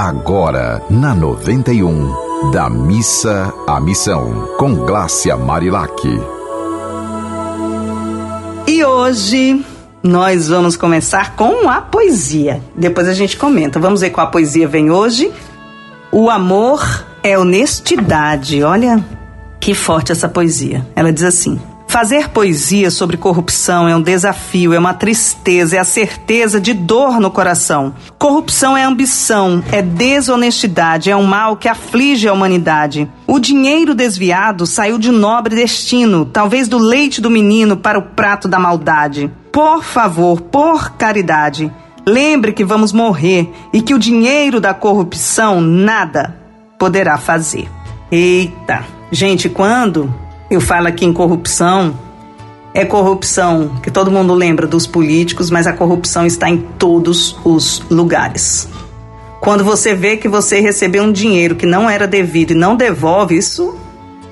Agora, na 91, da missa à missão, com Glácia Marilac. E hoje nós vamos começar com a poesia. Depois a gente comenta. Vamos ver qual a poesia vem hoje. O amor é honestidade. Olha que forte essa poesia. Ela diz assim: Fazer poesia sobre corrupção é um desafio, é uma tristeza, é a certeza de dor no coração. Corrupção é ambição, é desonestidade, é um mal que aflige a humanidade. O dinheiro desviado saiu de nobre destino, talvez do leite do menino para o prato da maldade. Por favor, por caridade, lembre que vamos morrer e que o dinheiro da corrupção nada poderá fazer. Eita! Gente, quando eu falo aqui em corrupção. É corrupção que todo mundo lembra dos políticos, mas a corrupção está em todos os lugares. Quando você vê que você recebeu um dinheiro que não era devido e não devolve isso,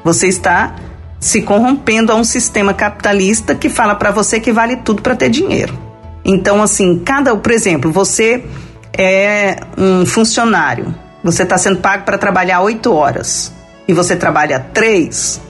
você está se corrompendo a um sistema capitalista que fala para você que vale tudo para ter dinheiro. Então, assim, cada, por exemplo, você é um funcionário, você está sendo pago para trabalhar oito horas e você trabalha três,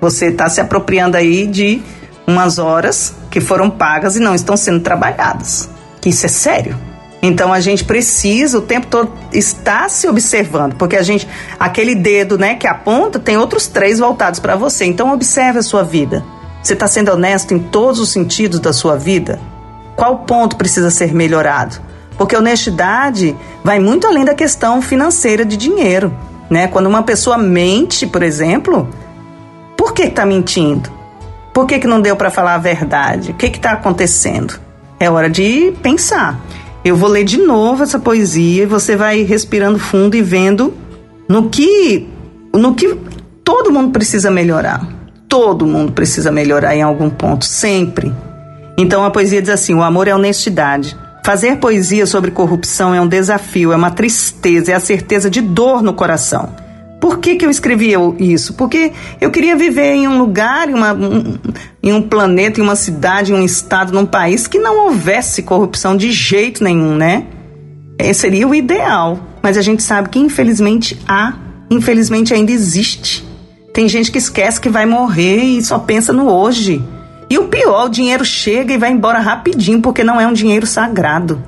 você está se apropriando aí de umas horas que foram pagas e não estão sendo trabalhadas. Isso é sério. Então a gente precisa o tempo todo estar se observando, porque a gente, aquele dedo, né, que aponta, tem outros três voltados para você. Então observe a sua vida. Você está sendo honesto em todos os sentidos da sua vida? Qual ponto precisa ser melhorado? Porque honestidade vai muito além da questão financeira de dinheiro, né? Quando uma pessoa mente, por exemplo, por que está mentindo? Por que, que não deu para falar a verdade? O que está acontecendo? É hora de pensar. Eu vou ler de novo essa poesia e você vai respirando fundo e vendo no que, no que todo mundo precisa melhorar. Todo mundo precisa melhorar em algum ponto, sempre. Então a poesia diz assim: o amor é honestidade. Fazer poesia sobre corrupção é um desafio, é uma tristeza, é a certeza de dor no coração. Por que, que eu escrevi isso? Porque eu queria viver em um lugar, em, uma, um, em um planeta, em uma cidade, em um estado, num país que não houvesse corrupção de jeito nenhum, né? Esse seria o ideal. Mas a gente sabe que infelizmente há, infelizmente ainda existe. Tem gente que esquece que vai morrer e só pensa no hoje. E o pior, o dinheiro chega e vai embora rapidinho porque não é um dinheiro sagrado.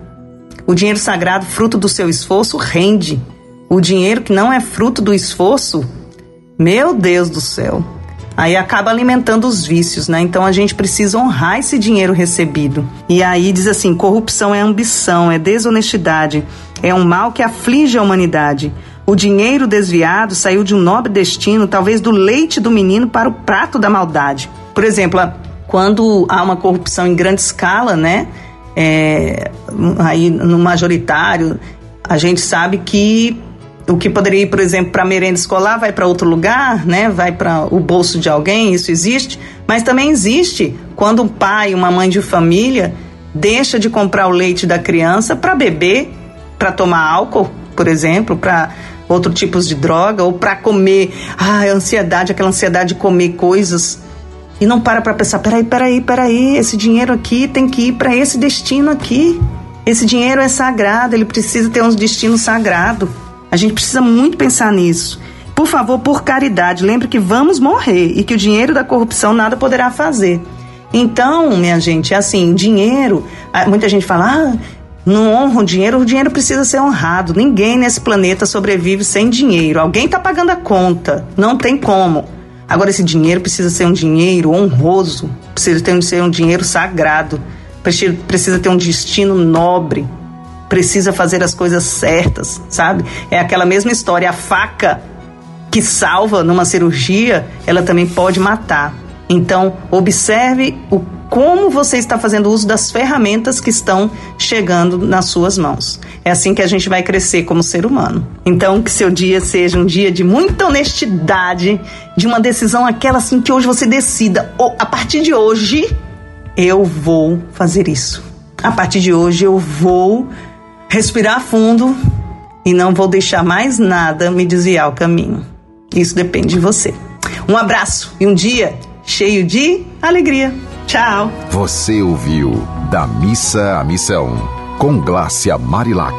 O dinheiro sagrado, fruto do seu esforço, rende o dinheiro que não é fruto do esforço, meu Deus do céu. Aí acaba alimentando os vícios, né? Então a gente precisa honrar esse dinheiro recebido. E aí diz assim: corrupção é ambição, é desonestidade, é um mal que aflige a humanidade. O dinheiro desviado saiu de um nobre destino, talvez do leite do menino para o prato da maldade. Por exemplo, quando há uma corrupção em grande escala, né? É, aí no majoritário, a gente sabe que o que poderia ir, por exemplo, para merenda escolar vai para outro lugar, né? Vai para o bolso de alguém, isso existe, mas também existe quando um pai, uma mãe de família deixa de comprar o leite da criança para beber, para tomar álcool, por exemplo, para outros tipos de droga ou para comer, ah, ansiedade, aquela ansiedade de comer coisas e não para para pensar, peraí, peraí, peraí, esse dinheiro aqui tem que ir para esse destino aqui. Esse dinheiro é sagrado, ele precisa ter um destino sagrado. A gente precisa muito pensar nisso. Por favor, por caridade, lembre que vamos morrer e que o dinheiro da corrupção nada poderá fazer. Então, minha gente, é assim, dinheiro, muita gente fala, ah, não honra o dinheiro, o dinheiro precisa ser honrado. Ninguém nesse planeta sobrevive sem dinheiro. Alguém está pagando a conta, não tem como. Agora, esse dinheiro precisa ser um dinheiro honroso, precisa ter, ser um dinheiro sagrado, precisa ter um destino nobre, precisa fazer as coisas certas, sabe? É aquela mesma história, a faca que salva numa cirurgia, ela também pode matar. Então, observe o como você está fazendo uso das ferramentas que estão chegando nas suas mãos. É assim que a gente vai crescer como ser humano. Então, que seu dia seja um dia de muita honestidade, de uma decisão aquela assim que hoje você decida, ou a partir de hoje eu vou fazer isso. A partir de hoje eu vou respirar fundo e não vou deixar mais nada me desviar o caminho. Isso depende de você. Um abraço e um dia cheio de alegria. Tchau. Você ouviu Da Missa à Missão com Glácia Marilac.